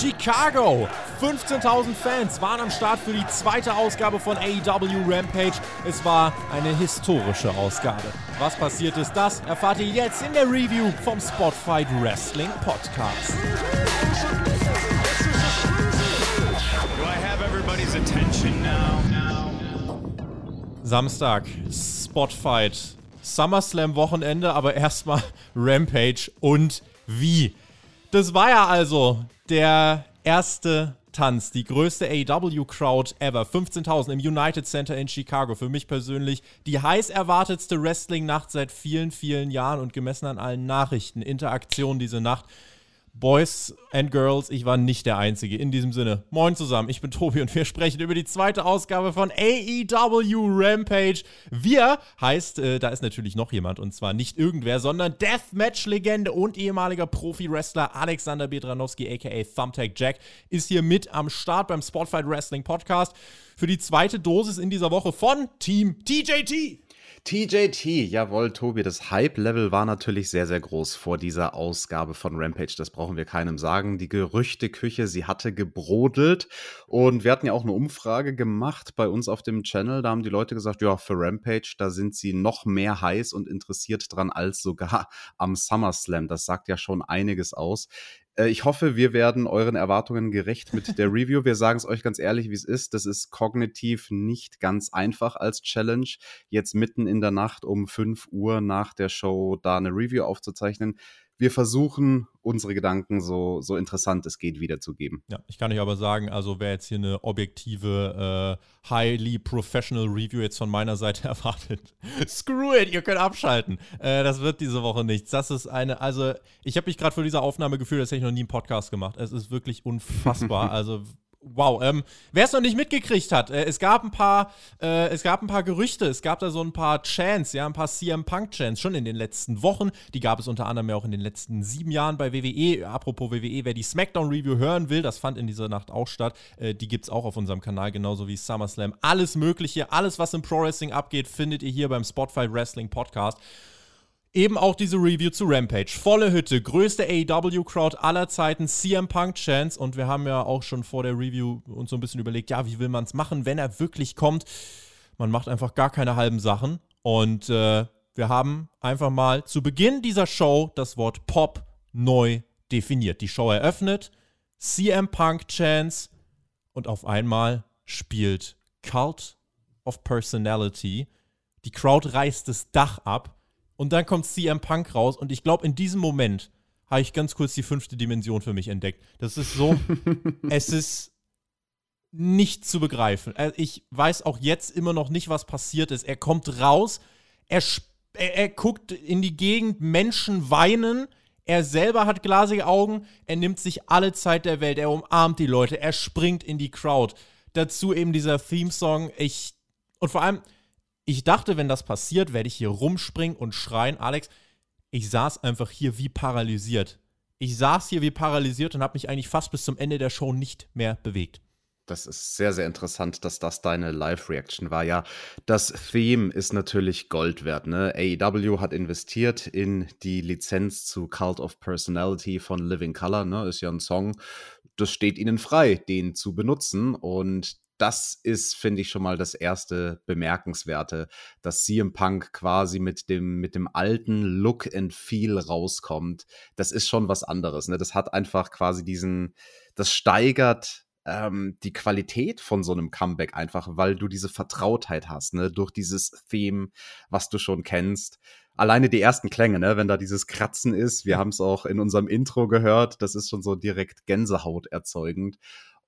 Chicago. 15.000 Fans waren am Start für die zweite Ausgabe von AEW Rampage. Es war eine historische Ausgabe. Was passiert ist, das erfahrt ihr jetzt in der Review vom Spotfight Wrestling Podcast. Do I have everybody's attention now? Samstag, Spotfight, SummerSlam Wochenende, aber erstmal Rampage und wie. Das war ja also der erste Tanz, die größte AEW-Crowd ever. 15.000 im United Center in Chicago. Für mich persönlich die heiß erwartetste Wrestling-Nacht seit vielen, vielen Jahren und gemessen an allen Nachrichten, Interaktionen diese Nacht. Boys and Girls, ich war nicht der Einzige. In diesem Sinne, moin zusammen, ich bin Tobi und wir sprechen über die zweite Ausgabe von AEW Rampage. Wir heißt, äh, da ist natürlich noch jemand und zwar nicht irgendwer, sondern Deathmatch-Legende und ehemaliger Profi-Wrestler Alexander Bedranowski, aka Thumbtack Jack, ist hier mit am Start beim Spotfight Wrestling Podcast für die zweite Dosis in dieser Woche von Team TJT. TJT, jawohl, Tobi, das Hype-Level war natürlich sehr, sehr groß vor dieser Ausgabe von Rampage. Das brauchen wir keinem sagen. Die Gerüchteküche, sie hatte gebrodelt. Und wir hatten ja auch eine Umfrage gemacht bei uns auf dem Channel. Da haben die Leute gesagt, ja, für Rampage, da sind sie noch mehr heiß und interessiert dran als sogar am SummerSlam. Das sagt ja schon einiges aus. Äh, ich hoffe, wir werden euren Erwartungen gerecht mit der Review. Wir sagen es euch ganz ehrlich, wie es ist. Das ist kognitiv nicht ganz einfach als Challenge, jetzt mitten in der Nacht um 5 Uhr nach der Show da eine Review aufzuzeichnen wir versuchen, unsere Gedanken so, so interessant es geht wiederzugeben. Ja, ich kann euch aber sagen, also wer jetzt hier eine objektive, äh, highly professional Review jetzt von meiner Seite erwartet, screw it, ihr könnt abschalten. Äh, das wird diese Woche nichts. Das ist eine, also ich habe mich gerade für diese Aufnahme gefühlt, als hätte ich noch nie einen Podcast gemacht. Es ist wirklich unfassbar. also Wow, ähm, wer es noch nicht mitgekriegt hat, äh, es gab ein paar, äh, es gab ein paar Gerüchte, es gab da so ein paar Chants, ja, ein paar CM Punk Chants schon in den letzten Wochen. Die gab es unter anderem ja auch in den letzten sieben Jahren bei WWE. Apropos WWE, wer die SmackDown Review hören will, das fand in dieser Nacht auch statt. Äh, die gibt's auch auf unserem Kanal, genauso wie SummerSlam. Alles Mögliche, alles was im Pro Wrestling abgeht, findet ihr hier beim Spotfight Wrestling Podcast. Eben auch diese Review zu Rampage. Volle Hütte, größte AEW-Crowd aller Zeiten, CM Punk Chance. Und wir haben ja auch schon vor der Review uns so ein bisschen überlegt, ja, wie will man es machen, wenn er wirklich kommt? Man macht einfach gar keine halben Sachen. Und äh, wir haben einfach mal zu Beginn dieser Show das Wort Pop neu definiert. Die Show eröffnet, CM Punk Chance und auf einmal spielt Cult of Personality. Die Crowd reißt das Dach ab und dann kommt CM Punk raus und ich glaube, in diesem Moment habe ich ganz kurz die fünfte Dimension für mich entdeckt. Das ist so, es ist nicht zu begreifen. Äh, ich weiß auch jetzt immer noch nicht, was passiert ist. Er kommt raus, er, er, er guckt in die Gegend, Menschen weinen. Er selber hat glasige Augen, er nimmt sich alle Zeit der Welt, er umarmt die Leute, er springt in die Crowd. Dazu eben dieser Theme-Song. Ich. Und vor allem, ich dachte, wenn das passiert, werde ich hier rumspringen und schreien. Alex, ich saß einfach hier wie paralysiert. Ich saß hier wie paralysiert und habe mich eigentlich fast bis zum Ende der Show nicht mehr bewegt. Das ist sehr, sehr interessant, dass das deine Live-Reaction war. Ja, das Theme ist natürlich Gold wert. Ne? AEW hat investiert in die Lizenz zu Cult of Personality von Living Color. Ne? Ist ja ein Song, das steht ihnen frei, den zu benutzen. Und das ist, finde ich, schon mal das erste Bemerkenswerte, dass CM Punk quasi mit dem, mit dem alten Look and Feel rauskommt. Das ist schon was anderes. Ne? Das hat einfach quasi diesen, das steigert ähm, die Qualität von so einem Comeback einfach, weil du diese Vertrautheit hast, ne? durch dieses Theme, was du schon kennst. Alleine die ersten Klänge, ne? wenn da dieses Kratzen ist, wir haben es auch in unserem Intro gehört, das ist schon so direkt Gänsehaut erzeugend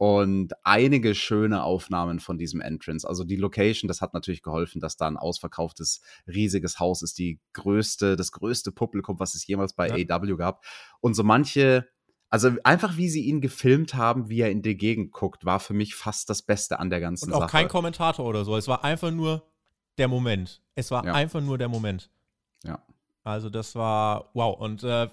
und einige schöne Aufnahmen von diesem Entrance. Also die Location, das hat natürlich geholfen, dass da ein ausverkauftes, riesiges Haus ist, die größte, das größte Publikum, was es jemals bei ja. AW gab. Und so manche, also einfach wie sie ihn gefilmt haben, wie er in die Gegend guckt, war für mich fast das Beste an der ganzen Sache. Und auch Sache. kein Kommentator oder so. Es war einfach nur der Moment. Es war ja. einfach nur der Moment. Ja. Also das war wow. Und äh,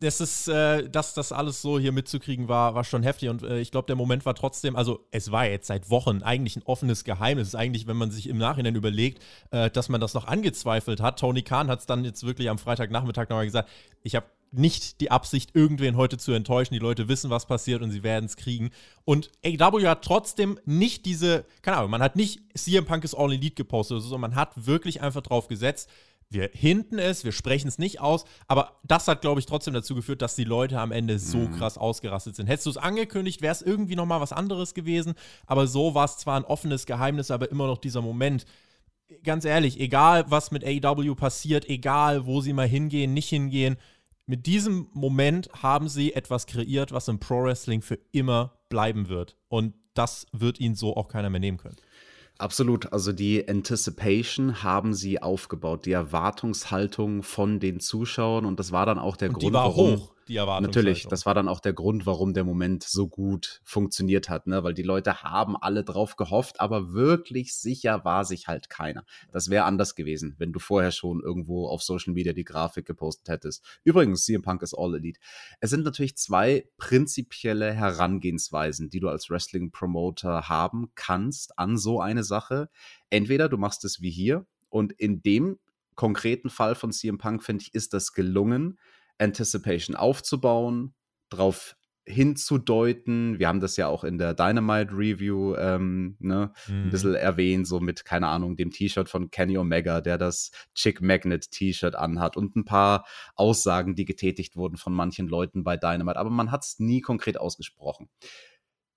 das ist, äh, dass das alles so hier mitzukriegen war, war schon heftig. Und äh, ich glaube, der Moment war trotzdem, also es war jetzt seit Wochen eigentlich ein offenes Geheimnis. Eigentlich, wenn man sich im Nachhinein überlegt, äh, dass man das noch angezweifelt hat. Tony Khan hat es dann jetzt wirklich am Freitagnachmittag nochmal gesagt. Ich habe nicht die Absicht, irgendwen heute zu enttäuschen. Die Leute wissen, was passiert und sie werden es kriegen. Und AW hat trotzdem nicht diese, keine Ahnung, man hat nicht CM Punk ist All Elite gepostet, sondern man hat wirklich einfach drauf gesetzt, wir hinten es, wir sprechen es nicht aus, aber das hat, glaube ich, trotzdem dazu geführt, dass die Leute am Ende so mhm. krass ausgerastet sind. Hättest du es angekündigt, wäre es irgendwie nochmal was anderes gewesen, aber so war es zwar ein offenes Geheimnis, aber immer noch dieser Moment. Ganz ehrlich, egal was mit AEW passiert, egal wo sie mal hingehen, nicht hingehen, mit diesem Moment haben sie etwas kreiert, was im Pro Wrestling für immer bleiben wird. Und das wird ihnen so auch keiner mehr nehmen können. Absolut. Also die Anticipation haben sie aufgebaut, die Erwartungshaltung von den Zuschauern und das war dann auch der und Grund, die war warum. Hoch die Erwartungshaltung. Natürlich, das war dann auch der Grund, warum der Moment so gut funktioniert hat, ne? weil die Leute haben alle drauf gehofft, aber wirklich sicher war sich halt keiner. Das wäre anders gewesen, wenn du vorher schon irgendwo auf Social Media die Grafik gepostet hättest. Übrigens, CM Punk ist All Elite. Es sind natürlich zwei prinzipielle Herangehensweisen, die du als Wrestling-Promoter haben kannst an so eine Sache. Entweder du machst es wie hier und in dem konkreten Fall von CM Punk, finde ich, ist das gelungen, Anticipation aufzubauen, darauf hinzudeuten. Wir haben das ja auch in der Dynamite Review ähm, ne, mhm. ein bisschen erwähnt, so mit, keine Ahnung, dem T-Shirt von Kenny Omega, der das Chick Magnet T-Shirt anhat und ein paar Aussagen, die getätigt wurden von manchen Leuten bei Dynamite, aber man hat es nie konkret ausgesprochen.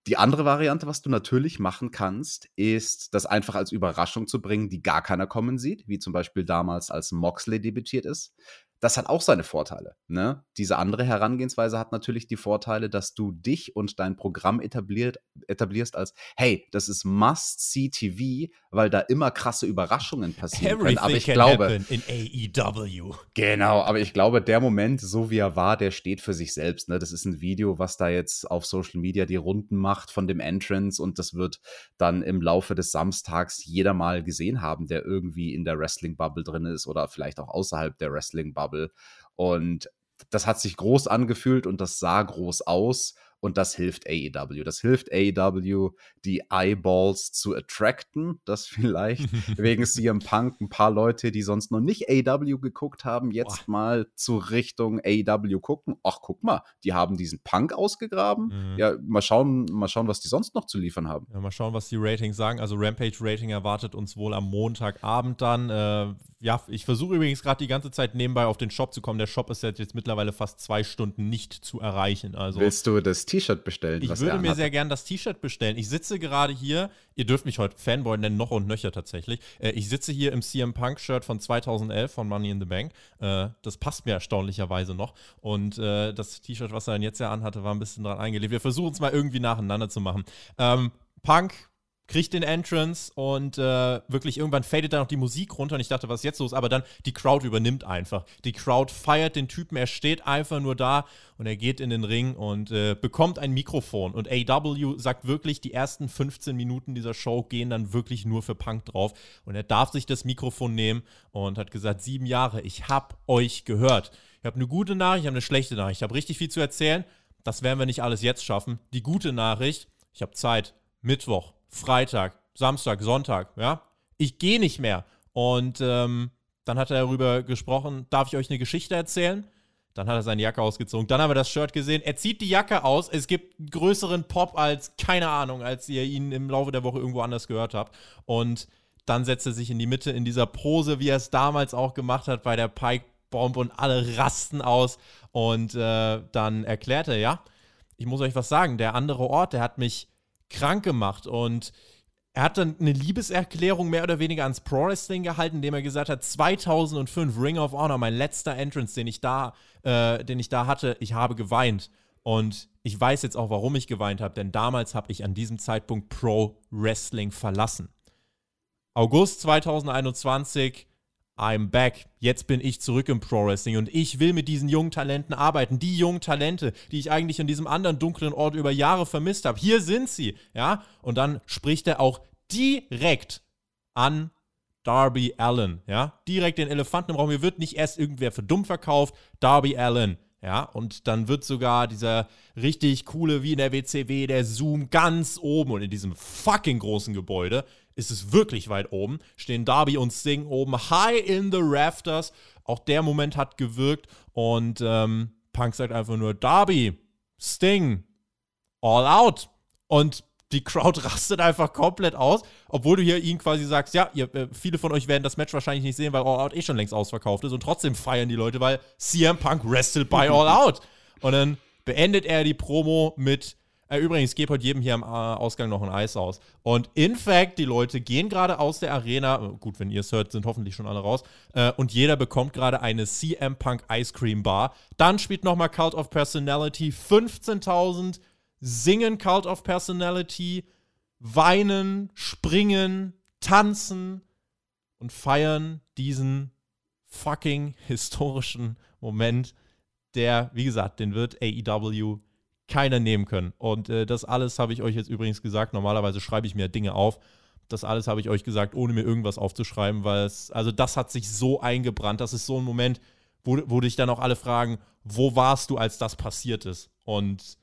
Die andere Variante, was du natürlich machen kannst, ist, das einfach als Überraschung zu bringen, die gar keiner kommen sieht, wie zum Beispiel damals, als Moxley debütiert ist das hat auch seine Vorteile. Ne? Diese andere Herangehensweise hat natürlich die Vorteile, dass du dich und dein Programm etabliert, etablierst als, hey, das ist Must-See-TV, weil da immer krasse Überraschungen passieren Everything können. Aber ich glaube, in AEW. Genau, aber ich glaube, der Moment, so wie er war, der steht für sich selbst. Ne? Das ist ein Video, was da jetzt auf Social Media die Runden macht von dem Entrance und das wird dann im Laufe des Samstags jeder mal gesehen haben, der irgendwie in der Wrestling-Bubble drin ist oder vielleicht auch außerhalb der Wrestling-Bubble. Bubble. Und das hat sich groß angefühlt und das sah groß aus. Und das hilft AEW. Das hilft AEW, die Eyeballs zu attracten, dass vielleicht wegen CM Punk ein paar Leute, die sonst noch nicht AEW geguckt haben, jetzt Boah. mal zu Richtung AEW gucken. Ach, guck mal, die haben diesen Punk ausgegraben. Mhm. Ja, mal schauen, mal schauen, was die sonst noch zu liefern haben. Ja, mal schauen, was die Ratings sagen. Also Rampage-Rating erwartet uns wohl am Montagabend dann. Äh, ja, ich versuche übrigens gerade die ganze Zeit nebenbei auf den Shop zu kommen. Der Shop ist jetzt mittlerweile fast zwei Stunden nicht zu erreichen. Also, Willst du das T-Shirt bestellen? Ich würde mir sehr gern das T-Shirt bestellen. Ich sitze gerade hier, ihr dürft mich heute Fanboy nennen, noch und nöcher tatsächlich. Äh, ich sitze hier im CM Punk-Shirt von 2011 von Money in the Bank. Äh, das passt mir erstaunlicherweise noch. Und äh, das T-Shirt, was er dann jetzt ja anhatte, war ein bisschen dran eingelegt. Wir versuchen es mal irgendwie nacheinander zu machen. Ähm, Punk kriegt den Entrance und äh, wirklich irgendwann fadet dann noch die Musik runter und ich dachte, was ist jetzt los? Aber dann die Crowd übernimmt einfach. Die Crowd feiert den Typen, er steht einfach nur da und er geht in den Ring und äh, bekommt ein Mikrofon. Und AW sagt wirklich, die ersten 15 Minuten dieser Show gehen dann wirklich nur für Punk drauf. Und er darf sich das Mikrofon nehmen und hat gesagt, sieben Jahre, ich hab euch gehört. Ich habe eine gute Nachricht, ich habe eine schlechte Nachricht. Ich habe richtig viel zu erzählen. Das werden wir nicht alles jetzt schaffen. Die gute Nachricht, ich habe Zeit. Mittwoch, Freitag, Samstag, Sonntag, ja. Ich gehe nicht mehr. Und ähm, dann hat er darüber gesprochen, darf ich euch eine Geschichte erzählen? Dann hat er seine Jacke ausgezogen. Dann haben wir das Shirt gesehen. Er zieht die Jacke aus. Es gibt einen größeren Pop als, keine Ahnung, als ihr ihn im Laufe der Woche irgendwo anders gehört habt. Und dann setzt er sich in die Mitte in dieser Pose, wie er es damals auch gemacht hat bei der Pike Bomb und alle rasten aus. Und äh, dann erklärt er, ja, ich muss euch was sagen, der andere Ort, der hat mich krank gemacht und er hat dann eine Liebeserklärung mehr oder weniger ans Pro Wrestling gehalten, indem er gesagt hat, 2005 Ring of Honor, mein letzter Entrance, den ich da, äh, den ich da hatte, ich habe geweint. Und ich weiß jetzt auch, warum ich geweint habe, denn damals habe ich an diesem Zeitpunkt Pro Wrestling verlassen. August 2021 I'm back. Jetzt bin ich zurück im Pro Wrestling und ich will mit diesen jungen Talenten arbeiten. Die jungen Talente, die ich eigentlich in diesem anderen dunklen Ort über Jahre vermisst habe. Hier sind sie, ja? Und dann spricht er auch direkt an Darby Allen, ja? Direkt den Elefanten im Raum. Hier wird nicht erst irgendwer für dumm verkauft. Darby Allen, ja? Und dann wird sogar dieser richtig coole, wie in der WCW, der Zoom ganz oben und in diesem fucking großen Gebäude ist es wirklich weit oben, stehen Darby und Sting oben, high in the rafters. Auch der Moment hat gewirkt und ähm, Punk sagt einfach nur Darby, Sting, all out. Und die Crowd rastet einfach komplett aus, obwohl du hier ihnen quasi sagst, ja, ihr, äh, viele von euch werden das Match wahrscheinlich nicht sehen, weil All Out eh schon längst ausverkauft ist und trotzdem feiern die Leute, weil CM Punk wrestled by All Out. Und dann beendet er die Promo mit äh, übrigens, geht heute jedem hier am äh, Ausgang noch ein Eis aus. Und in fact, die Leute gehen gerade aus der Arena. Gut, wenn ihr es hört, sind hoffentlich schon alle raus. Äh, und jeder bekommt gerade eine CM Punk Ice Cream Bar. Dann spielt nochmal Cult of Personality. 15.000 singen Cult of Personality, weinen, springen, tanzen und feiern diesen fucking historischen Moment, der, wie gesagt, den wird AEW keiner nehmen können. Und äh, das alles habe ich euch jetzt übrigens gesagt. Normalerweise schreibe ich mir Dinge auf. Das alles habe ich euch gesagt, ohne mir irgendwas aufzuschreiben, weil es, also das hat sich so eingebrannt. Das ist so ein Moment, wo, wo dich dann auch alle fragen, wo warst du, als das passiert ist? Und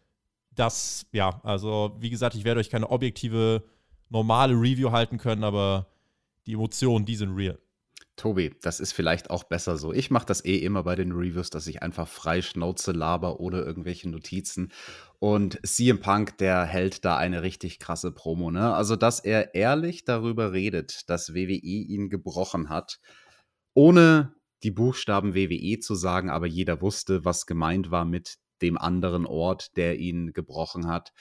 das, ja, also wie gesagt, ich werde euch keine objektive, normale Review halten können, aber die Emotionen, die sind real. Tobi, das ist vielleicht auch besser so. Ich mache das eh immer bei den Reviews, dass ich einfach frei Schnauze laber oder irgendwelche Notizen. Und CM Punk, der hält da eine richtig krasse Promo, ne? Also, dass er ehrlich darüber redet, dass WWE ihn gebrochen hat, ohne die Buchstaben WWE zu sagen, aber jeder wusste, was gemeint war mit dem anderen Ort, der ihn gebrochen hat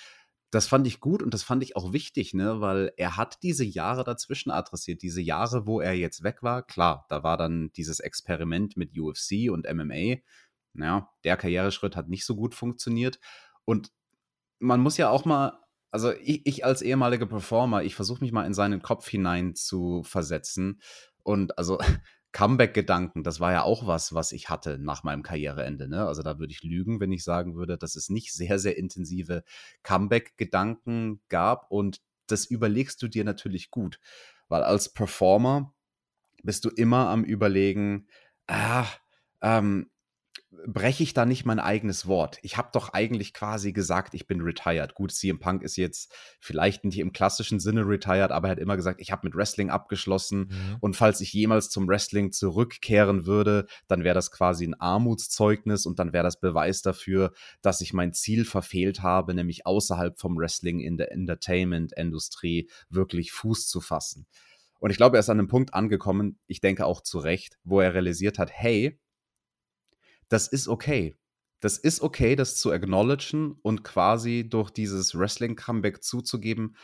das fand ich gut und das fand ich auch wichtig, ne, weil er hat diese Jahre dazwischen adressiert, diese Jahre, wo er jetzt weg war. Klar, da war dann dieses Experiment mit UFC und MMA. Ja, der Karriereschritt hat nicht so gut funktioniert. Und man muss ja auch mal, also ich, ich als ehemaliger Performer, ich versuche mich mal in seinen Kopf hinein zu versetzen. Und also Comeback-Gedanken, das war ja auch was, was ich hatte nach meinem Karriereende. Ne? Also da würde ich lügen, wenn ich sagen würde, dass es nicht sehr, sehr intensive Comeback-Gedanken gab. Und das überlegst du dir natürlich gut, weil als Performer bist du immer am Überlegen, ah, ähm, breche ich da nicht mein eigenes Wort? Ich habe doch eigentlich quasi gesagt, ich bin retired. Gut, CM Punk ist jetzt vielleicht nicht im klassischen Sinne retired, aber er hat immer gesagt, ich habe mit Wrestling abgeschlossen mhm. und falls ich jemals zum Wrestling zurückkehren würde, dann wäre das quasi ein Armutszeugnis und dann wäre das Beweis dafür, dass ich mein Ziel verfehlt habe, nämlich außerhalb vom Wrestling in der Entertainment-Industrie wirklich Fuß zu fassen. Und ich glaube, er ist an einem Punkt angekommen, ich denke auch zu Recht, wo er realisiert hat, hey, das ist okay. Das ist okay, das zu acknowledgen und quasi durch dieses Wrestling-Comeback zuzugeben.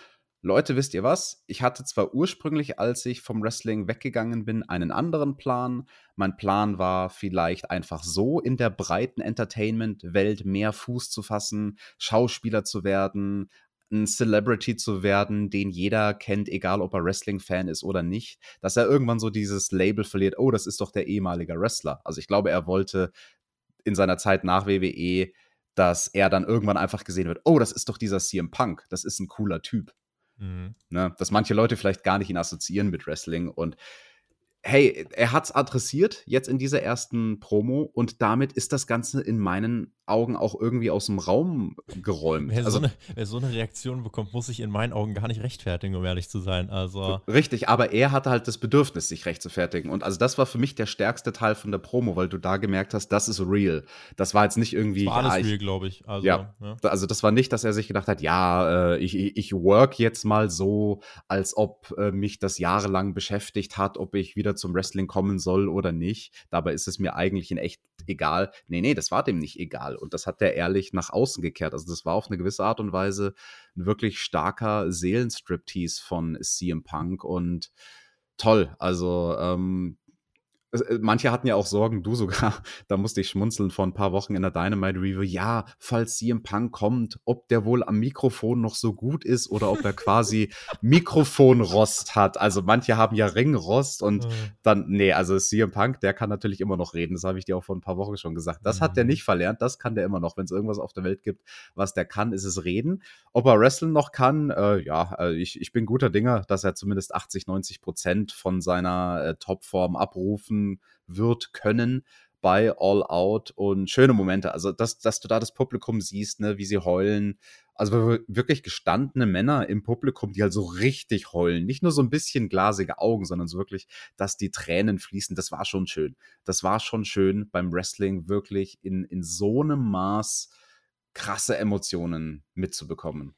Leute, wisst ihr was? Ich hatte zwar ursprünglich, als ich vom Wrestling weggegangen bin, einen anderen Plan. Mein Plan war vielleicht einfach so in der breiten Entertainment-Welt mehr Fuß zu fassen, Schauspieler zu werden, ein Celebrity zu werden, den jeder kennt, egal ob er Wrestling-Fan ist oder nicht, dass er irgendwann so dieses Label verliert, oh, das ist doch der ehemalige Wrestler. Also ich glaube, er wollte in seiner Zeit nach WWE, dass er dann irgendwann einfach gesehen wird, oh, das ist doch dieser CM Punk, das ist ein cooler Typ. Mhm. Ne? Dass manche Leute vielleicht gar nicht ihn assoziieren mit Wrestling und hey, er hat es adressiert jetzt in dieser ersten Promo und damit ist das Ganze in meinen Augen auch irgendwie aus dem Raum geräumt. Wer, also, so, eine, wer so eine Reaktion bekommt, muss sich in meinen Augen gar nicht rechtfertigen, um ehrlich zu sein. Also richtig, aber er hatte halt das Bedürfnis, sich rechtfertigen. Und also das war für mich der stärkste Teil von der Promo, weil du da gemerkt hast, das ist real. Das war jetzt nicht irgendwie. Das war alles ja, real, glaube ich. Also, ja, ja, also das war nicht, dass er sich gedacht hat, ja, äh, ich, ich work jetzt mal so, als ob äh, mich das jahrelang beschäftigt hat, ob ich wieder zum Wrestling kommen soll oder nicht. Dabei ist es mir eigentlich in echt egal. Nee, nee, das war dem nicht egal. Und das hat der ehrlich nach außen gekehrt. Also das war auf eine gewisse Art und Weise ein wirklich starker Seelenstriptease von CM Punk und toll. Also ähm, äh, manche hatten ja auch Sorgen, du sogar, da musste ich schmunzeln vor ein paar Wochen in der Dynamite Review, ja, falls CM Punk kommt, ob der wohl am Mikrofon noch so gut ist oder ob er quasi Mikrofonrost hat. Also manche haben ja Ringrost und dann, nee, also CM Punk, der kann natürlich immer noch reden, das habe ich dir auch vor ein paar Wochen schon gesagt. Das hat der mhm. nicht verlernt, das kann der immer noch. Wenn es irgendwas auf der Welt gibt, was der kann, ist es reden. Ob er wrestlen noch kann, äh, ja, äh, ich, ich bin guter Dinger, dass er zumindest 80, 90 Prozent von seiner äh, Topform abrufen wird können. bei All Out und schöne Momente. Also, dass, dass du da das Publikum siehst, ne, wie sie heulen. Also wirklich gestandene Männer im Publikum, die halt so richtig heulen. Nicht nur so ein bisschen glasige Augen, sondern so wirklich, dass die Tränen fließen. Das war schon schön. Das war schon schön beim Wrestling wirklich in, in so einem Maß krasse Emotionen mitzubekommen.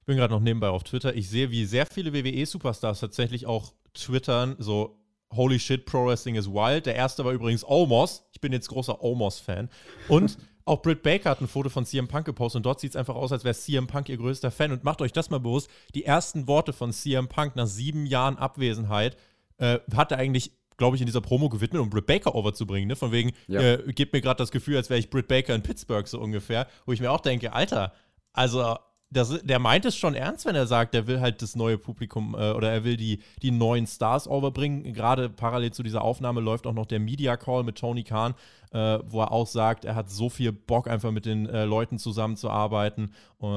Ich bin gerade noch nebenbei auf Twitter. Ich sehe, wie sehr viele WWE-Superstars tatsächlich auch twittern, so Holy shit, Pro Wrestling is wild. Der erste war übrigens Omos. Ich bin jetzt großer Omos-Fan. Und auch Britt Baker hat ein Foto von CM Punk gepostet und dort sieht es einfach aus, als wäre CM Punk ihr größter Fan. Und macht euch das mal bewusst: die ersten Worte von CM Punk nach sieben Jahren Abwesenheit äh, hat er eigentlich glaube ich, in dieser Promo gewidmet, um Britt Baker overzubringen. Ne? Von wegen, ja. äh, gibt mir gerade das Gefühl, als wäre ich Britt Baker in Pittsburgh so ungefähr. Wo ich mir auch denke, Alter, also das, der meint es schon ernst, wenn er sagt, er will halt das neue Publikum äh, oder er will die, die neuen Stars overbringen. Gerade parallel zu dieser Aufnahme läuft auch noch der Media Call mit Tony Khan, äh, wo er auch sagt, er hat so viel Bock, einfach mit den äh, Leuten zusammenzuarbeiten.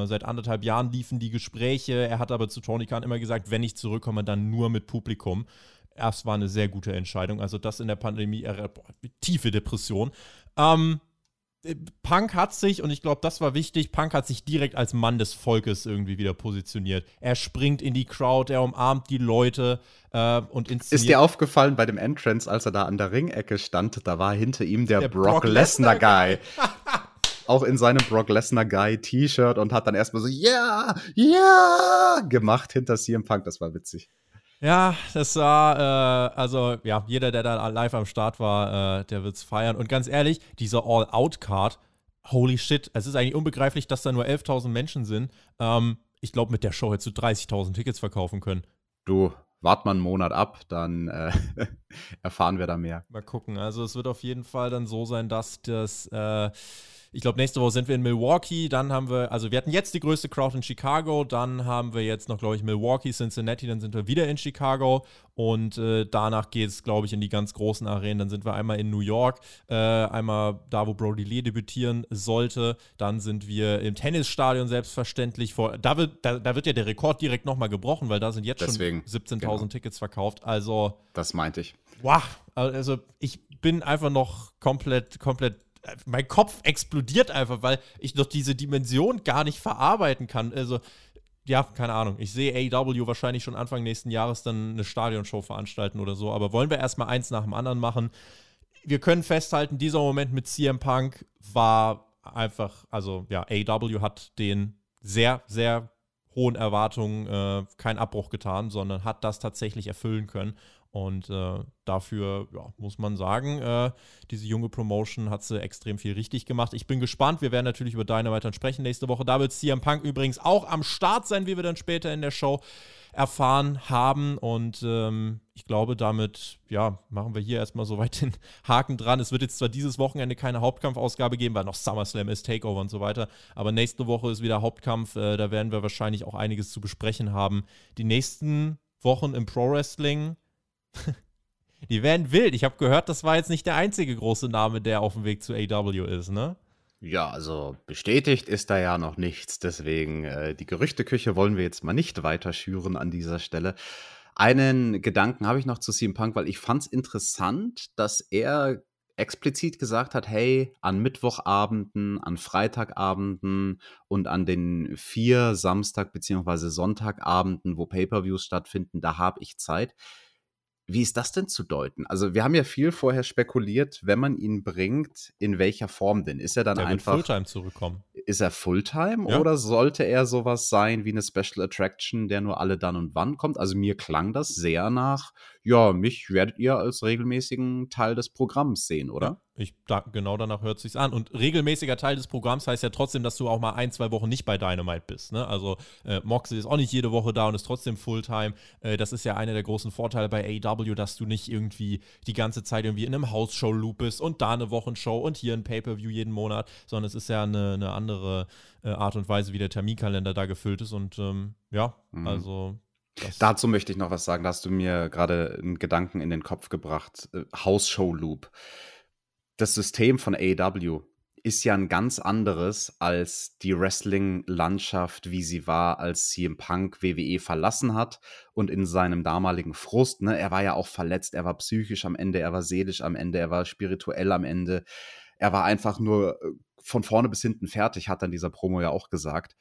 seit anderthalb Jahren liefen die Gespräche. Er hat aber zu Tony Khan immer gesagt, wenn ich zurückkomme, dann nur mit Publikum. Das war eine sehr gute Entscheidung. Also das in der Pandemie, äh, boah, tiefe Depression. Ähm, Punk hat sich, und ich glaube, das war wichtig, Punk hat sich direkt als Mann des Volkes irgendwie wieder positioniert. Er springt in die Crowd, er umarmt die Leute äh, und inszeniert. Ist dir aufgefallen bei dem Entrance, als er da an der Ringecke stand, da war hinter ihm der, der Brock, Brock Lesnar Guy. auch in seinem Brock Lesnar Guy T-Shirt und hat dann erstmal so, ja, yeah, ja, yeah! gemacht hinter CM Punk. Das war witzig. Ja, das war, äh, also ja, jeder, der da live am Start war, äh, der wird's feiern. Und ganz ehrlich, diese All-Out-Card, holy shit, es ist eigentlich unbegreiflich, dass da nur 11.000 Menschen sind. Ähm, ich glaube, mit der Show hättest du 30.000 Tickets verkaufen können. Du, wart mal einen Monat ab, dann äh, erfahren wir da mehr. Mal gucken. Also es wird auf jeden Fall dann so sein, dass das äh, ich glaube, nächste Woche sind wir in Milwaukee. Dann haben wir, also wir hatten jetzt die größte Crowd in Chicago. Dann haben wir jetzt noch, glaube ich, Milwaukee, Cincinnati. Dann sind wir wieder in Chicago. Und äh, danach geht es, glaube ich, in die ganz großen Arenen. Dann sind wir einmal in New York, äh, einmal da, wo Brody Lee debütieren sollte. Dann sind wir im Tennisstadion selbstverständlich. Vor, da, wird, da, da wird ja der Rekord direkt nochmal gebrochen, weil da sind jetzt Deswegen, schon 17.000 genau. Tickets verkauft. Also. Das meinte ich. Wow. Also ich bin einfach noch komplett, komplett mein Kopf explodiert einfach, weil ich noch diese Dimension gar nicht verarbeiten kann. Also, ja, keine Ahnung. Ich sehe AEW wahrscheinlich schon Anfang nächsten Jahres dann eine Stadionshow veranstalten oder so. Aber wollen wir erstmal eins nach dem anderen machen? Wir können festhalten, dieser Moment mit CM Punk war einfach, also ja, AEW hat den sehr, sehr hohen Erwartungen äh, keinen Abbruch getan, sondern hat das tatsächlich erfüllen können. Und äh, dafür ja, muss man sagen, äh, diese junge Promotion hat sie extrem viel richtig gemacht. Ich bin gespannt. Wir werden natürlich über Dynamite dann sprechen nächste Woche. Da wird CM Punk übrigens auch am Start sein, wie wir dann später in der Show erfahren haben. Und ähm, ich glaube, damit ja, machen wir hier erstmal soweit den Haken dran. Es wird jetzt zwar dieses Wochenende keine Hauptkampfausgabe geben, weil noch SummerSlam ist, Takeover und so weiter. Aber nächste Woche ist wieder Hauptkampf. Äh, da werden wir wahrscheinlich auch einiges zu besprechen haben. Die nächsten Wochen im Pro Wrestling Die werden wild. Ich habe gehört, das war jetzt nicht der einzige große Name, der auf dem Weg zu AW ist, ne? Ja, also bestätigt ist da ja noch nichts. Deswegen, äh, die Gerüchteküche wollen wir jetzt mal nicht weiter schüren an dieser Stelle. Einen Gedanken habe ich noch zu CM Punk, weil ich fand es interessant, dass er explizit gesagt hat, hey, an Mittwochabenden, an Freitagabenden und an den vier Samstag- bzw. Sonntagabenden, wo Pay-per-Views stattfinden, da habe ich Zeit. Wie ist das denn zu deuten? Also, wir haben ja viel vorher spekuliert, wenn man ihn bringt, in welcher Form denn? Ist er dann Der einfach. Fulltime zurückkommen. Ist er Fulltime ja. oder sollte er sowas sein wie eine Special Attraction, der nur alle dann und wann kommt? Also, mir klang das sehr nach, ja, mich werdet ihr als regelmäßigen Teil des Programms sehen, oder? Ja. Ich, da, genau danach hört sich's an. Und regelmäßiger Teil des Programms heißt ja trotzdem, dass du auch mal ein, zwei Wochen nicht bei Dynamite bist. Ne? Also äh, Moxley ist auch nicht jede Woche da und ist trotzdem Fulltime. Äh, das ist ja einer der großen Vorteile bei AEW, dass du nicht irgendwie die ganze Zeit irgendwie in einem House-Show-Loop bist und da eine Wochenshow und hier ein Pay-Per-View jeden Monat, sondern es ist ja eine, eine andere äh, Art und Weise, wie der Terminkalender da gefüllt ist. Und ähm, ja, mhm. also Dazu möchte ich noch was sagen. Da hast du mir gerade einen Gedanken in den Kopf gebracht. Äh, House Show Loop das System von AEW ist ja ein ganz anderes als die Wrestling-Landschaft, wie sie war, als CM Punk WWE verlassen hat und in seinem damaligen Frust, ne, er war ja auch verletzt, er war psychisch am Ende, er war seelisch am Ende, er war spirituell am Ende, er war einfach nur äh, von vorne bis hinten fertig, hat dann dieser Promo ja auch gesagt.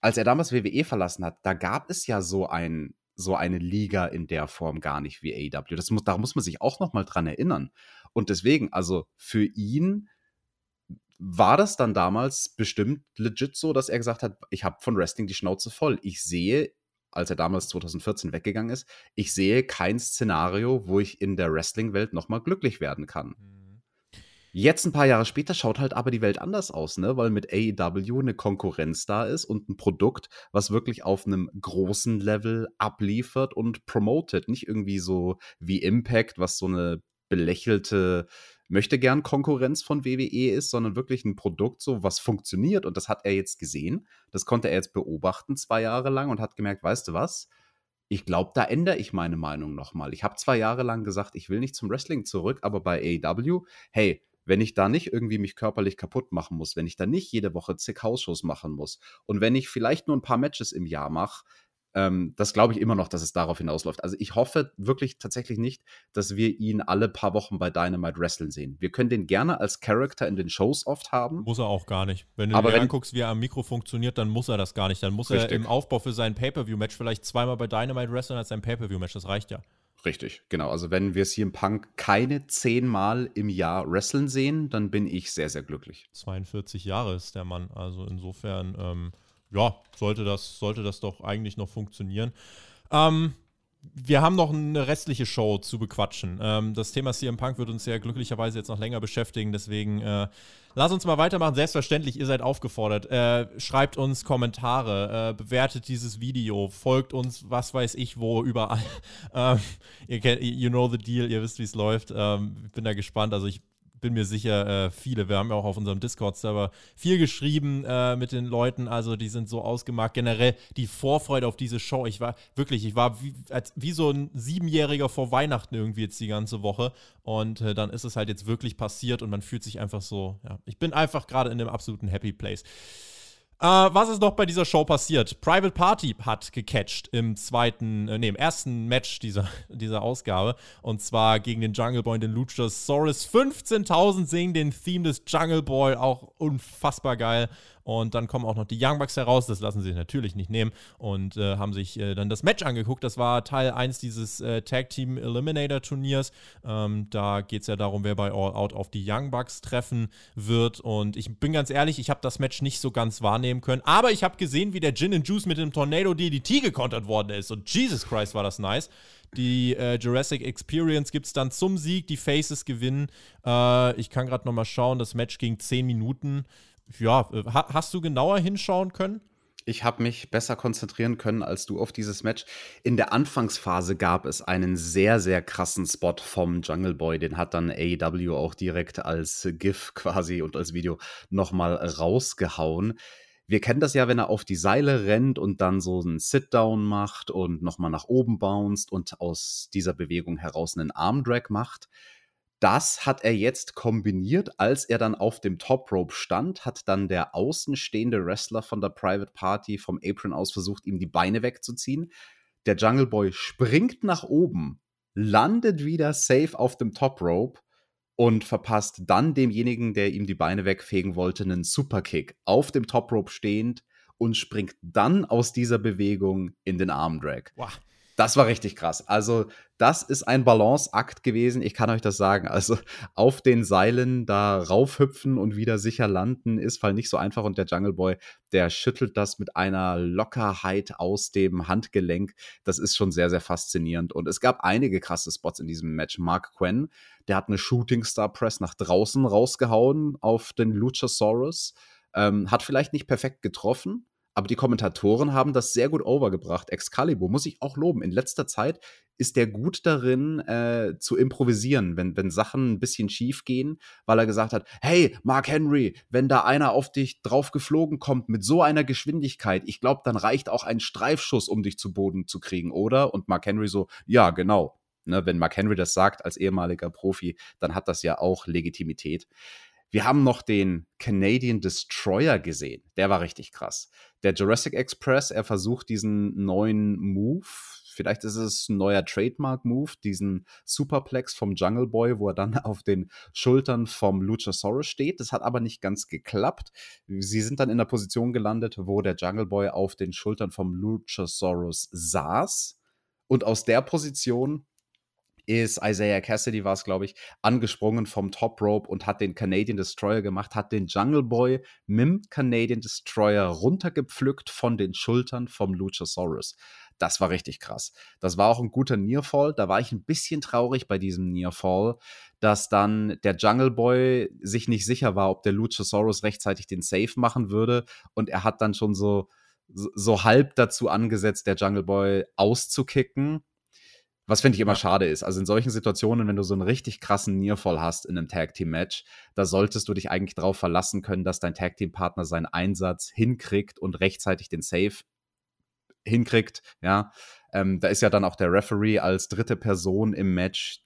Als er damals WWE verlassen hat, da gab es ja so ein so eine Liga in der Form gar nicht wie AEW. Das muss, da muss man sich auch noch mal dran erinnern. Und deswegen, also für ihn war das dann damals bestimmt legit so, dass er gesagt hat, ich habe von Wrestling die Schnauze voll. Ich sehe, als er damals 2014 weggegangen ist, ich sehe kein Szenario, wo ich in der Wrestling-Welt nochmal glücklich werden kann. Mhm. Jetzt ein paar Jahre später schaut halt aber die Welt anders aus, ne? Weil mit AEW eine Konkurrenz da ist und ein Produkt, was wirklich auf einem großen Level abliefert und promotet. Nicht irgendwie so wie Impact, was so eine belächelte möchte gern Konkurrenz von WWE ist, sondern wirklich ein Produkt, so was funktioniert. Und das hat er jetzt gesehen. Das konnte er jetzt beobachten zwei Jahre lang und hat gemerkt, weißt du was? Ich glaube, da ändere ich meine Meinung nochmal. Ich habe zwei Jahre lang gesagt, ich will nicht zum Wrestling zurück, aber bei AEW, hey, wenn ich da nicht irgendwie mich körperlich kaputt machen muss, wenn ich da nicht jede Woche zig Hausshows machen muss und wenn ich vielleicht nur ein paar Matches im Jahr mache, ähm, das glaube ich immer noch, dass es darauf hinausläuft. Also ich hoffe wirklich tatsächlich nicht, dass wir ihn alle paar Wochen bei Dynamite wrestlen sehen. Wir können den gerne als Character in den Shows oft haben. Muss er auch gar nicht. Wenn du Aber dir anguckst, wie er am Mikro funktioniert, dann muss er das gar nicht. Dann muss richtig. er im Aufbau für sein Pay-Per-View-Match vielleicht zweimal bei Dynamite wrestlen als sein Pay-Per-View-Match. Das reicht ja. Richtig, genau. Also wenn wir CM Punk keine zehnmal im Jahr wrestlen sehen, dann bin ich sehr, sehr glücklich. 42 Jahre ist der Mann. Also insofern ähm, ja, sollte das, sollte das doch eigentlich noch funktionieren. Ähm, wir haben noch eine restliche Show zu bequatschen. Ähm, das Thema CM Punk wird uns ja glücklicherweise jetzt noch länger beschäftigen, deswegen äh, lass uns mal weitermachen. Selbstverständlich, ihr seid aufgefordert. Äh, schreibt uns Kommentare, äh, bewertet dieses Video, folgt uns, was weiß ich wo, überall. ähm, ihr kennt, you know the deal, ihr wisst, wie es läuft. Ähm, ich bin da gespannt. Also ich bin mir sicher, äh, viele. Wir haben ja auch auf unserem Discord-Server viel geschrieben äh, mit den Leuten. Also die sind so ausgemacht. Generell die Vorfreude auf diese Show. Ich war wirklich, ich war wie, als, wie so ein Siebenjähriger vor Weihnachten irgendwie jetzt die ganze Woche. Und äh, dann ist es halt jetzt wirklich passiert und man fühlt sich einfach so, ja, ich bin einfach gerade in einem absoluten Happy Place. Uh, was ist noch bei dieser Show passiert? Private Party hat gecatcht im zweiten, äh, nee, im ersten Match dieser, dieser Ausgabe. Und zwar gegen den Jungle Boy und den Luchasaurus. 15.000 singen den Theme des Jungle Boy. Auch unfassbar geil. Und dann kommen auch noch die Young Bucks heraus, das lassen sie sich natürlich nicht nehmen und äh, haben sich äh, dann das Match angeguckt. Das war Teil 1 dieses äh, Tag Team Eliminator Turniers. Ähm, da geht es ja darum, wer bei All Out auf die Young Bucks treffen wird. Und ich bin ganz ehrlich, ich habe das Match nicht so ganz wahrnehmen können. Aber ich habe gesehen, wie der Gin and Juice mit dem Tornado DDT gekontert worden ist. Und Jesus Christ war das nice. Die äh, Jurassic Experience gibt es dann zum Sieg. Die Faces gewinnen. Äh, ich kann gerade nochmal schauen. Das Match ging 10 Minuten ja, äh, hast du genauer hinschauen können? Ich habe mich besser konzentrieren können als du auf dieses Match. In der Anfangsphase gab es einen sehr, sehr krassen Spot vom Jungle Boy. Den hat dann AEW auch direkt als GIF quasi und als Video nochmal rausgehauen. Wir kennen das ja, wenn er auf die Seile rennt und dann so einen Sit-Down macht und nochmal nach oben bounced und aus dieser Bewegung heraus einen Armdrag macht das hat er jetzt kombiniert, als er dann auf dem Top Rope stand, hat dann der außenstehende Wrestler von der Private Party vom Apron aus versucht, ihm die Beine wegzuziehen. Der Jungle Boy springt nach oben, landet wieder safe auf dem Top Rope und verpasst dann demjenigen, der ihm die Beine wegfegen wollte, einen Superkick auf dem Top Rope stehend und springt dann aus dieser Bewegung in den Armdrag. Wow. Das war richtig krass. Also, das ist ein Balanceakt gewesen. Ich kann euch das sagen. Also, auf den Seilen da raufhüpfen und wieder sicher landen ist halt nicht so einfach. Und der Jungle Boy, der schüttelt das mit einer Lockerheit aus dem Handgelenk. Das ist schon sehr, sehr faszinierend. Und es gab einige krasse Spots in diesem Match. Mark Quinn, der hat eine Shooting Star Press nach draußen rausgehauen auf den Luchasaurus. Ähm, hat vielleicht nicht perfekt getroffen, aber die Kommentatoren haben das sehr gut overgebracht. Excalibur muss ich auch loben. In letzter Zeit ist der gut darin, äh, zu improvisieren, wenn, wenn Sachen ein bisschen schief gehen, weil er gesagt hat, hey, Mark Henry, wenn da einer auf dich drauf geflogen kommt mit so einer Geschwindigkeit, ich glaube, dann reicht auch ein Streifschuss, um dich zu Boden zu kriegen, oder? Und Mark Henry so, ja, genau. Ne, wenn Mark Henry das sagt als ehemaliger Profi, dann hat das ja auch Legitimität. Wir haben noch den Canadian Destroyer gesehen. Der war richtig krass. Der Jurassic Express, er versucht diesen neuen Move, vielleicht ist es ein neuer Trademark-Move, diesen Superplex vom Jungle Boy, wo er dann auf den Schultern vom Luchasaurus steht. Das hat aber nicht ganz geklappt. Sie sind dann in der Position gelandet, wo der Jungle Boy auf den Schultern vom Luchasaurus saß. Und aus der Position ist Isaiah Cassidy, war es, glaube ich, angesprungen vom Top Rope und hat den Canadian Destroyer gemacht, hat den Jungle Boy mit dem Canadian Destroyer runtergepflückt von den Schultern vom Luchasaurus. Das war richtig krass. Das war auch ein guter Nearfall. Da war ich ein bisschen traurig bei diesem Nearfall, dass dann der Jungle Boy sich nicht sicher war, ob der Luchasaurus rechtzeitig den Save machen würde. Und er hat dann schon so, so halb dazu angesetzt, der Jungle Boy auszukicken was finde ich immer ja. schade ist. Also in solchen Situationen, wenn du so einen richtig krassen Nearfall hast in einem Tag Team Match, da solltest du dich eigentlich darauf verlassen können, dass dein Tag Team Partner seinen Einsatz hinkriegt und rechtzeitig den Save hinkriegt. Ja, ähm, da ist ja dann auch der Referee als dritte Person im Match.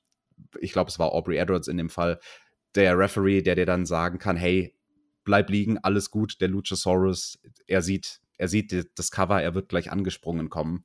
Ich glaube, es war Aubrey Edwards in dem Fall. Der Referee, der dir dann sagen kann, hey, bleib liegen, alles gut. Der Luchasaurus, er sieht, er sieht das Cover, er wird gleich angesprungen kommen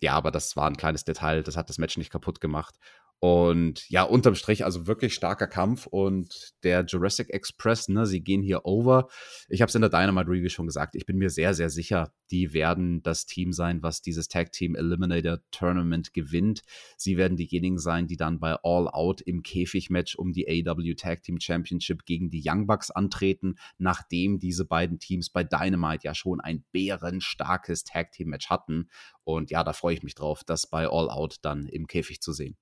ja, aber das war ein kleines Detail, das hat das Match nicht kaputt gemacht. Und ja, unterm Strich, also wirklich starker Kampf. Und der Jurassic Express, ne, sie gehen hier over. Ich habe es in der Dynamite Review schon gesagt. Ich bin mir sehr, sehr sicher, die werden das Team sein, was dieses Tag Team Eliminator Tournament gewinnt. Sie werden diejenigen sein, die dann bei All Out im Käfigmatch um die AW Tag Team Championship gegen die Young Bucks antreten, nachdem diese beiden Teams bei Dynamite ja schon ein bärenstarkes Tag Team Match hatten. Und ja, da freue ich mich drauf, das bei All Out dann im Käfig zu sehen.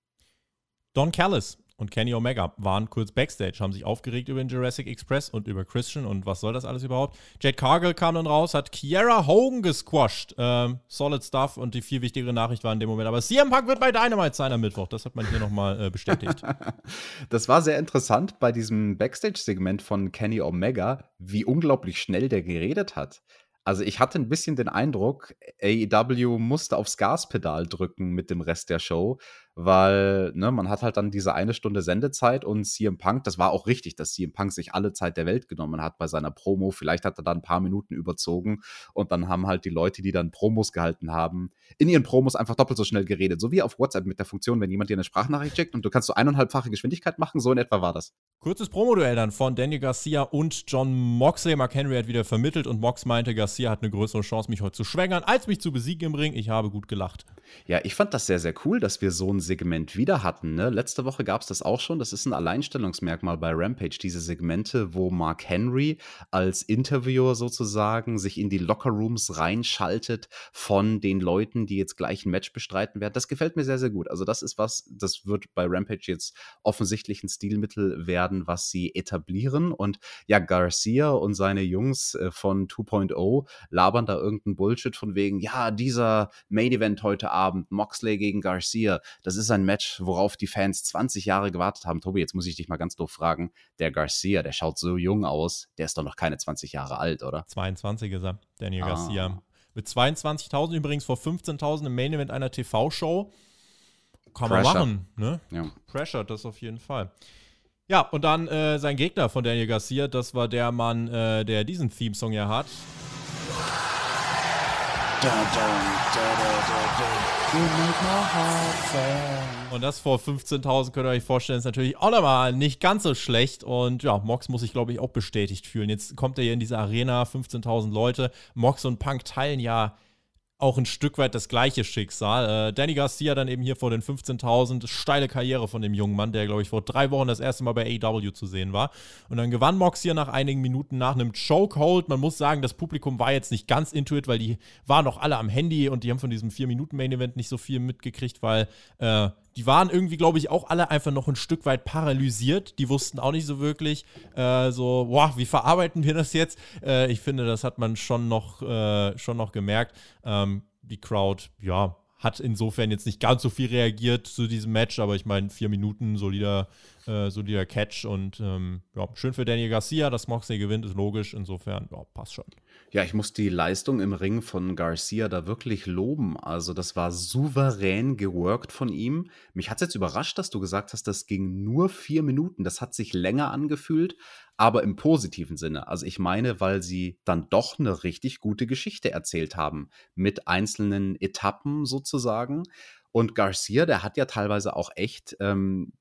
Don Callis und Kenny Omega waren kurz backstage, haben sich aufgeregt über den Jurassic Express und über Christian und was soll das alles überhaupt. Jade Cargill kam dann raus, hat Kiera Hogan gesquashed. Ähm, solid Stuff und die viel wichtigere Nachricht war in dem Moment. Aber CM Punk wird bei Dynamite sein am Mittwoch. Das hat man hier nochmal äh, bestätigt. das war sehr interessant bei diesem Backstage-Segment von Kenny Omega, wie unglaublich schnell der geredet hat. Also ich hatte ein bisschen den Eindruck, AEW musste aufs Gaspedal drücken mit dem Rest der Show, weil ne, man hat halt dann diese eine Stunde Sendezeit und CM Punk, das war auch richtig, dass CM Punk sich alle Zeit der Welt genommen hat bei seiner Promo. Vielleicht hat er da ein paar Minuten überzogen und dann haben halt die Leute, die dann Promos gehalten haben, in ihren Promos einfach doppelt so schnell geredet. So wie auf WhatsApp mit der Funktion, wenn jemand dir eine Sprachnachricht schickt und du kannst so eineinhalbfache Geschwindigkeit machen, so in etwa war das. Kurzes Promoduell dann von Daniel Garcia und John Moxley. Mark Henry hat wieder vermittelt und Mox meinte, Garcia hat eine größere Chance, mich heute zu schwängern, als mich zu besiegen im Ring. Ich habe gut gelacht. Ja, ich fand das sehr, sehr cool, dass wir so ein Segment wieder hatten. Ne? Letzte Woche gab es das auch schon. Das ist ein Alleinstellungsmerkmal bei Rampage, diese Segmente, wo Mark Henry als Interviewer sozusagen sich in die Lockerrooms reinschaltet von den Leuten, die jetzt gleich ein Match bestreiten werden. Das gefällt mir sehr, sehr gut. Also das ist was, das wird bei Rampage jetzt offensichtlich ein Stilmittel werden, was sie etablieren. Und ja, Garcia und seine Jungs äh, von 2.0 labern da irgendeinen Bullshit von wegen, ja, dieser Main Event heute Abend, Moxley gegen Garcia, das ist ein Match, worauf die Fans 20 Jahre gewartet haben. Tobi, jetzt muss ich dich mal ganz doof fragen. Der Garcia, der schaut so jung aus, der ist doch noch keine 20 Jahre alt, oder? 22 ist er, Daniel ah. Garcia. Mit 22.000 übrigens vor 15.000 im Main Event einer TV-Show. Kann Pressure. man machen, ne? Ja. Pressure, das auf jeden Fall. Ja, und dann äh, sein Gegner von Daniel Garcia, das war der Mann, äh, der diesen Theme-Song ja hat. Und das vor 15.000 könnt ihr euch vorstellen, ist natürlich auch nochmal nicht ganz so schlecht. Und ja, Mox muss sich, glaube ich, auch bestätigt fühlen. Jetzt kommt er hier in diese Arena, 15.000 Leute. Mox und Punk teilen ja auch ein Stück weit das gleiche Schicksal. Äh, Danny Garcia dann eben hier vor den 15.000, steile Karriere von dem jungen Mann, der, glaube ich, vor drei Wochen das erste Mal bei AEW zu sehen war. Und dann gewann Mox hier nach einigen Minuten nach einem Chokehold. Man muss sagen, das Publikum war jetzt nicht ganz intuit, weil die waren noch alle am Handy und die haben von diesem 4-Minuten-Main-Event nicht so viel mitgekriegt, weil äh, die waren irgendwie, glaube ich, auch alle einfach noch ein Stück weit paralysiert. Die wussten auch nicht so wirklich, äh, so, boah, wie verarbeiten wir das jetzt? Äh, ich finde, das hat man schon noch, äh, schon noch gemerkt. Ähm, die Crowd, ja, hat insofern jetzt nicht ganz so viel reagiert zu diesem Match, aber ich meine, vier Minuten solider äh, solider Catch und ähm, ja, schön für Daniel Garcia, dass Moxley gewinnt, ist logisch. Insofern, ja, passt schon. Ja, ich muss die Leistung im Ring von Garcia da wirklich loben. Also, das war souverän geworkt von ihm. Mich hat es jetzt überrascht, dass du gesagt hast, das ging nur vier Minuten. Das hat sich länger angefühlt, aber im positiven Sinne. Also, ich meine, weil sie dann doch eine richtig gute Geschichte erzählt haben. Mit einzelnen Etappen sozusagen. Und Garcia, der hat ja teilweise auch echt ähm,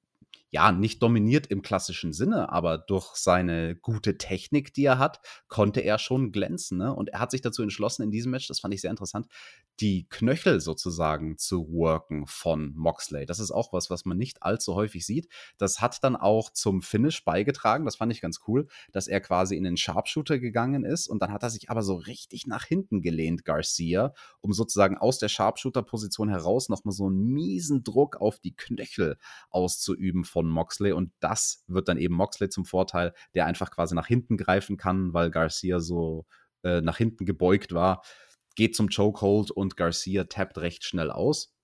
ja, nicht dominiert im klassischen Sinne, aber durch seine gute Technik, die er hat, konnte er schon glänzen. Ne? Und er hat sich dazu entschlossen, in diesem Match, das fand ich sehr interessant, die Knöchel sozusagen zu worken von Moxley. Das ist auch was, was man nicht allzu häufig sieht. Das hat dann auch zum Finish beigetragen. Das fand ich ganz cool, dass er quasi in den Sharpshooter gegangen ist und dann hat er sich aber so richtig nach hinten gelehnt, Garcia, um sozusagen aus der Sharpshooter-Position heraus nochmal so einen miesen Druck auf die Knöchel auszuüben von Moxley und das wird dann eben Moxley zum Vorteil, der einfach quasi nach hinten greifen kann, weil Garcia so äh, nach hinten gebeugt war geht zum Chokehold und Garcia tappt recht schnell aus.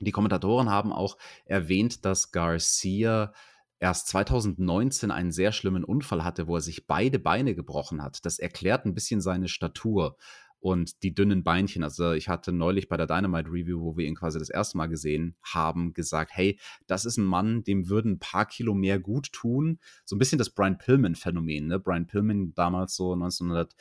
Die Kommentatoren haben auch erwähnt, dass Garcia erst 2019 einen sehr schlimmen Unfall hatte, wo er sich beide Beine gebrochen hat. Das erklärt ein bisschen seine Statur und die dünnen Beinchen. Also ich hatte neulich bei der Dynamite Review, wo wir ihn quasi das erste Mal gesehen haben, gesagt, hey, das ist ein Mann, dem würden ein paar Kilo mehr gut tun. So ein bisschen das Brian Pillman Phänomen. Ne? Brian Pillman damals so 1900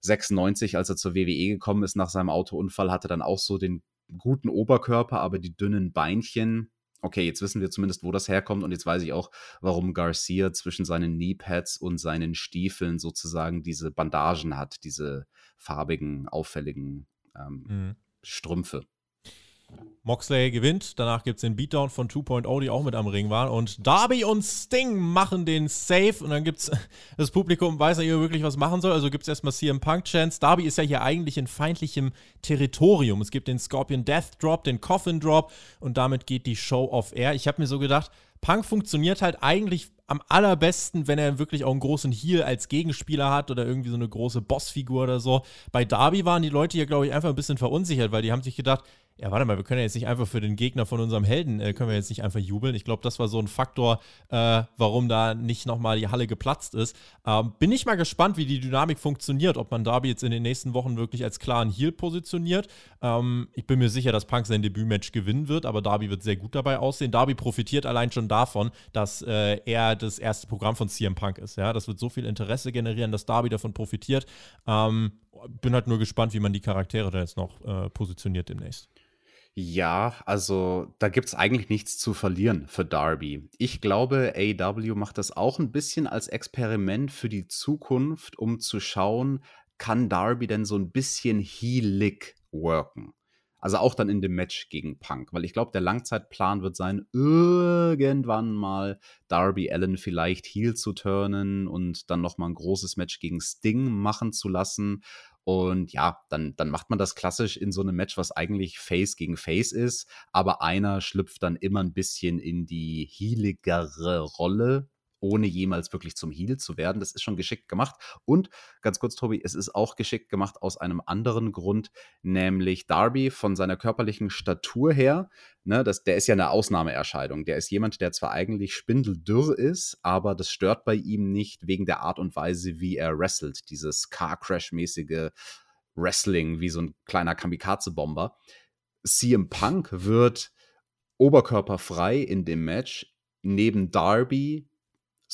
96, als er zur WWE gekommen ist nach seinem Autounfall, hatte dann auch so den guten Oberkörper, aber die dünnen Beinchen. Okay, jetzt wissen wir zumindest, wo das herkommt und jetzt weiß ich auch, warum Garcia zwischen seinen Kneepads und seinen Stiefeln sozusagen diese Bandagen hat, diese farbigen, auffälligen ähm, mhm. Strümpfe. Moxley gewinnt, danach gibt es den Beatdown von 2.0, die auch mit am Ring waren. Und Darby und Sting machen den Save. Und dann gibt es das Publikum, weiß ja wirklich, was machen soll. Also gibt es erstmal CM Punk Chance. Darby ist ja hier eigentlich in feindlichem Territorium. Es gibt den Scorpion Death Drop, den Coffin Drop. Und damit geht die Show off air. Ich habe mir so gedacht, Punk funktioniert halt eigentlich am allerbesten, wenn er wirklich auch einen großen Heal als Gegenspieler hat oder irgendwie so eine große Bossfigur oder so. Bei Darby waren die Leute hier, glaube ich, einfach ein bisschen verunsichert, weil die haben sich gedacht, ja, warte mal, wir können ja jetzt nicht einfach für den Gegner von unserem Helden, äh, können wir jetzt nicht einfach jubeln. Ich glaube, das war so ein Faktor, äh, warum da nicht nochmal die Halle geplatzt ist. Ähm, bin ich mal gespannt, wie die Dynamik funktioniert, ob man Darby jetzt in den nächsten Wochen wirklich als klaren Heal positioniert. Ähm, ich bin mir sicher, dass Punk sein Debütmatch gewinnen wird, aber Darby wird sehr gut dabei aussehen. Darby profitiert allein schon davon, dass äh, er das erste Programm von CM Punk ist. Ja? Das wird so viel Interesse generieren, dass Darby davon profitiert. Ähm, bin halt nur gespannt, wie man die Charaktere da jetzt noch äh, positioniert demnächst. Ja, also da gibt es eigentlich nichts zu verlieren für Darby. Ich glaube, AEW macht das auch ein bisschen als Experiment für die Zukunft, um zu schauen, kann Darby denn so ein bisschen heelig worken? Also auch dann in dem Match gegen Punk, weil ich glaube, der Langzeitplan wird sein, irgendwann mal Darby Allen vielleicht heel zu turnen und dann nochmal ein großes Match gegen Sting machen zu lassen und ja, dann, dann macht man das klassisch in so einem Match, was eigentlich Face gegen Face ist, aber einer schlüpft dann immer ein bisschen in die healigere Rolle, ohne jemals wirklich zum Heal zu werden. Das ist schon geschickt gemacht. Und ganz kurz, Tobi, es ist auch geschickt gemacht aus einem anderen Grund, nämlich Darby von seiner körperlichen Statur her, ne, das, der ist ja eine Ausnahmeerscheinung. Der ist jemand, der zwar eigentlich spindeldürr ist, aber das stört bei ihm nicht wegen der Art und Weise, wie er wrestelt. Dieses Car Crash-mäßige Wrestling, wie so ein kleiner Kamikaze-Bomber. CM Punk wird oberkörperfrei in dem Match neben Darby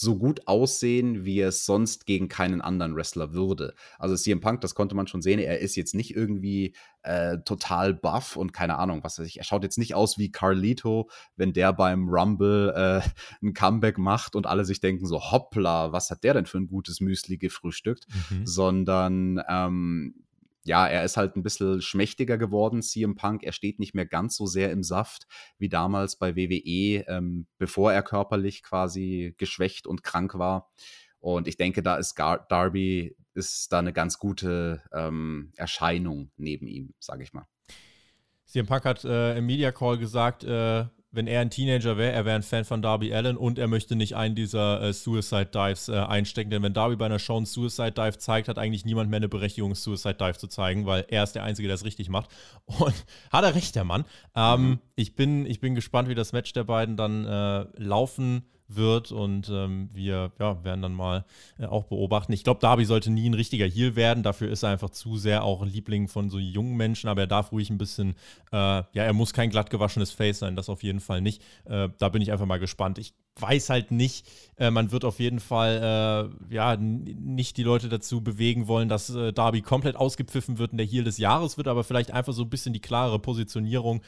so gut aussehen, wie es sonst gegen keinen anderen Wrestler würde. Also CM Punk, das konnte man schon sehen, er ist jetzt nicht irgendwie äh, total buff und keine Ahnung, was weiß ich. Er schaut jetzt nicht aus wie Carlito, wenn der beim Rumble äh, ein Comeback macht und alle sich denken so, hoppla, was hat der denn für ein gutes Müsli gefrühstückt? Mhm. Sondern ähm, ja, er ist halt ein bisschen schmächtiger geworden, CM Punk. Er steht nicht mehr ganz so sehr im Saft wie damals bei WWE, ähm, bevor er körperlich quasi geschwächt und krank war. Und ich denke, da ist Gar Darby ist da eine ganz gute ähm, Erscheinung neben ihm, sage ich mal. CM Punk hat äh, im Media Call gesagt, äh, wenn er ein Teenager wäre, er wäre ein Fan von Darby Allen und er möchte nicht einen dieser äh, Suicide Dives äh, einstecken. Denn wenn Darby bei einer Show einen Suicide Dive zeigt, hat eigentlich niemand mehr eine Berechtigung, Suicide Dive zu zeigen, weil er ist der Einzige, der es richtig macht. Und hat er recht, der Mann. Ähm, mhm. ich, bin, ich bin gespannt, wie das Match der beiden dann äh, laufen wird und ähm, wir ja, werden dann mal äh, auch beobachten. Ich glaube, Darby sollte nie ein richtiger Heal werden. Dafür ist er einfach zu sehr auch ein Liebling von so jungen Menschen, aber er darf ruhig ein bisschen, äh, ja, er muss kein glatt gewaschenes Face sein, das auf jeden Fall nicht. Äh, da bin ich einfach mal gespannt. Ich weiß halt nicht, äh, man wird auf jeden Fall äh, ja nicht die Leute dazu bewegen wollen, dass äh, Darby komplett ausgepfiffen wird und der Heal des Jahres wird, aber vielleicht einfach so ein bisschen die klare Positionierung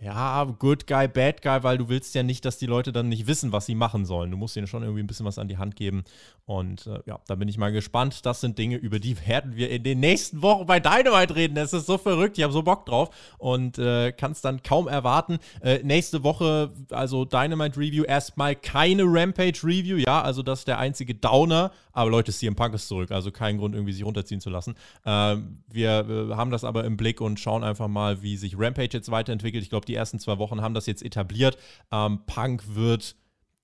ja, Good Guy, Bad Guy, weil du willst ja nicht, dass die Leute dann nicht wissen, was sie machen sollen. Du musst ihnen schon irgendwie ein bisschen was an die Hand geben. Und äh, ja, da bin ich mal gespannt. Das sind Dinge, über die werden wir in den nächsten Wochen bei Dynamite reden. Das ist so verrückt. Ich habe so Bock drauf und äh, kann es dann kaum erwarten. Äh, nächste Woche, also Dynamite Review, erstmal keine Rampage Review. Ja, also das ist der einzige Downer. Aber Leute, CM Punk ist zurück. Also kein Grund, irgendwie sich runterziehen zu lassen. Ähm, wir, wir haben das aber im Blick und schauen einfach mal, wie sich Rampage jetzt weiterentwickelt. Ich glaube, die ersten zwei Wochen haben das jetzt etabliert. Ähm, Punk wird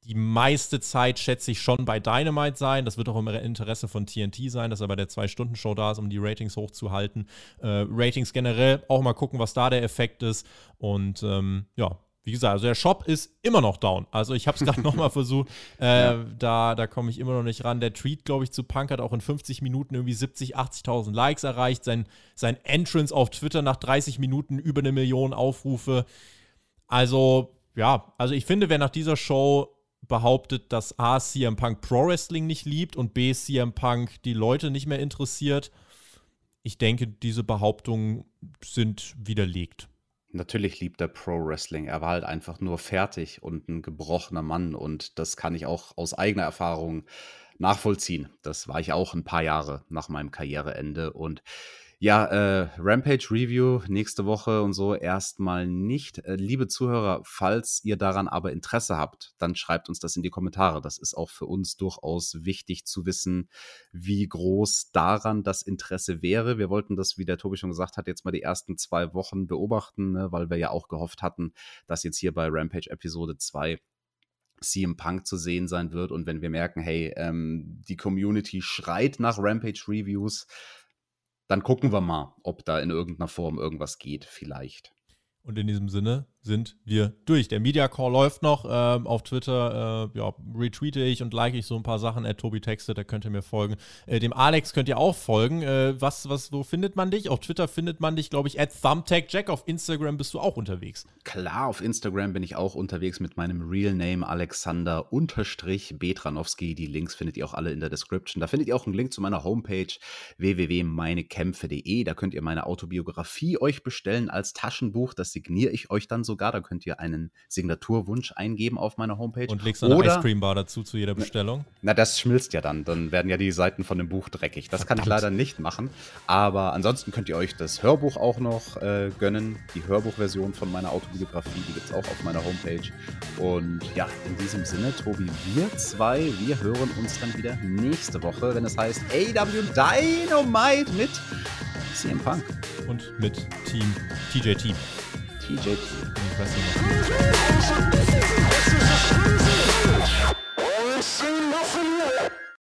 die meiste Zeit, schätze ich, schon bei Dynamite sein. Das wird auch im Interesse von TNT sein, dass er bei der Zwei-Stunden-Show da ist, um die Ratings hochzuhalten. Äh, Ratings generell auch mal gucken, was da der Effekt ist. Und ähm, ja, wie gesagt, also der Shop ist immer noch down. Also ich habe es gerade nochmal versucht. Äh, ja. Da, da komme ich immer noch nicht ran. Der Tweet, glaube ich, zu Punk hat auch in 50 Minuten irgendwie 70, 80.000 Likes erreicht. Sein, sein Entrance auf Twitter nach 30 Minuten über eine Million Aufrufe. Also, ja, also ich finde, wer nach dieser Show behauptet, dass A, CM Punk Pro Wrestling nicht liebt und B, CM Punk die Leute nicht mehr interessiert, ich denke, diese Behauptungen sind widerlegt. Natürlich liebt er Pro Wrestling. Er war halt einfach nur fertig und ein gebrochener Mann. Und das kann ich auch aus eigener Erfahrung nachvollziehen. Das war ich auch ein paar Jahre nach meinem Karriereende. Und ja, äh, Rampage Review nächste Woche und so erstmal nicht. Äh, liebe Zuhörer, falls ihr daran aber Interesse habt, dann schreibt uns das in die Kommentare. Das ist auch für uns durchaus wichtig zu wissen, wie groß daran das Interesse wäre. Wir wollten das, wie der Tobi schon gesagt hat, jetzt mal die ersten zwei Wochen beobachten, ne, weil wir ja auch gehofft hatten, dass jetzt hier bei Rampage Episode 2 CM Punk zu sehen sein wird. Und wenn wir merken, hey, ähm, die Community schreit nach Rampage Reviews, dann gucken wir mal, ob da in irgendeiner Form irgendwas geht, vielleicht. Und in diesem Sinne sind wir durch. Der Media Call läuft noch. Ähm, auf Twitter äh, ja, retweete ich und like ich so ein paar Sachen. At Tobi Texte, da könnt ihr mir folgen. Äh, dem Alex könnt ihr auch folgen. Äh, was, was, wo findet man dich? Auf Twitter findet man dich, glaube ich, at ThumbtackJack. Auf Instagram bist du auch unterwegs. Klar, auf Instagram bin ich auch unterwegs mit meinem Real Name Alexander unterstrich Betranowski. Die Links findet ihr auch alle in der Description. Da findet ihr auch einen Link zu meiner Homepage www.meinekämpfe.de. Da könnt ihr meine Autobiografie euch bestellen als Taschenbuch. Das signiere ich euch dann sogar. Da könnt ihr einen Signaturwunsch eingeben auf meiner Homepage. Und legst eine Oder, Ice Cream Bar dazu zu jeder Bestellung? Na, das schmilzt ja dann. Dann werden ja die Seiten von dem Buch dreckig. Das Verdammt. kann ich leider nicht machen. Aber ansonsten könnt ihr euch das Hörbuch auch noch äh, gönnen. Die Hörbuchversion von meiner Autobiografie, die gibt es auch auf meiner Homepage. Und ja, in diesem Sinne, Tobi, wir zwei, wir hören uns dann wieder nächste Woche, wenn es heißt AW Dynamite mit CM Punk. Und mit Team TJ Team. TJ Team.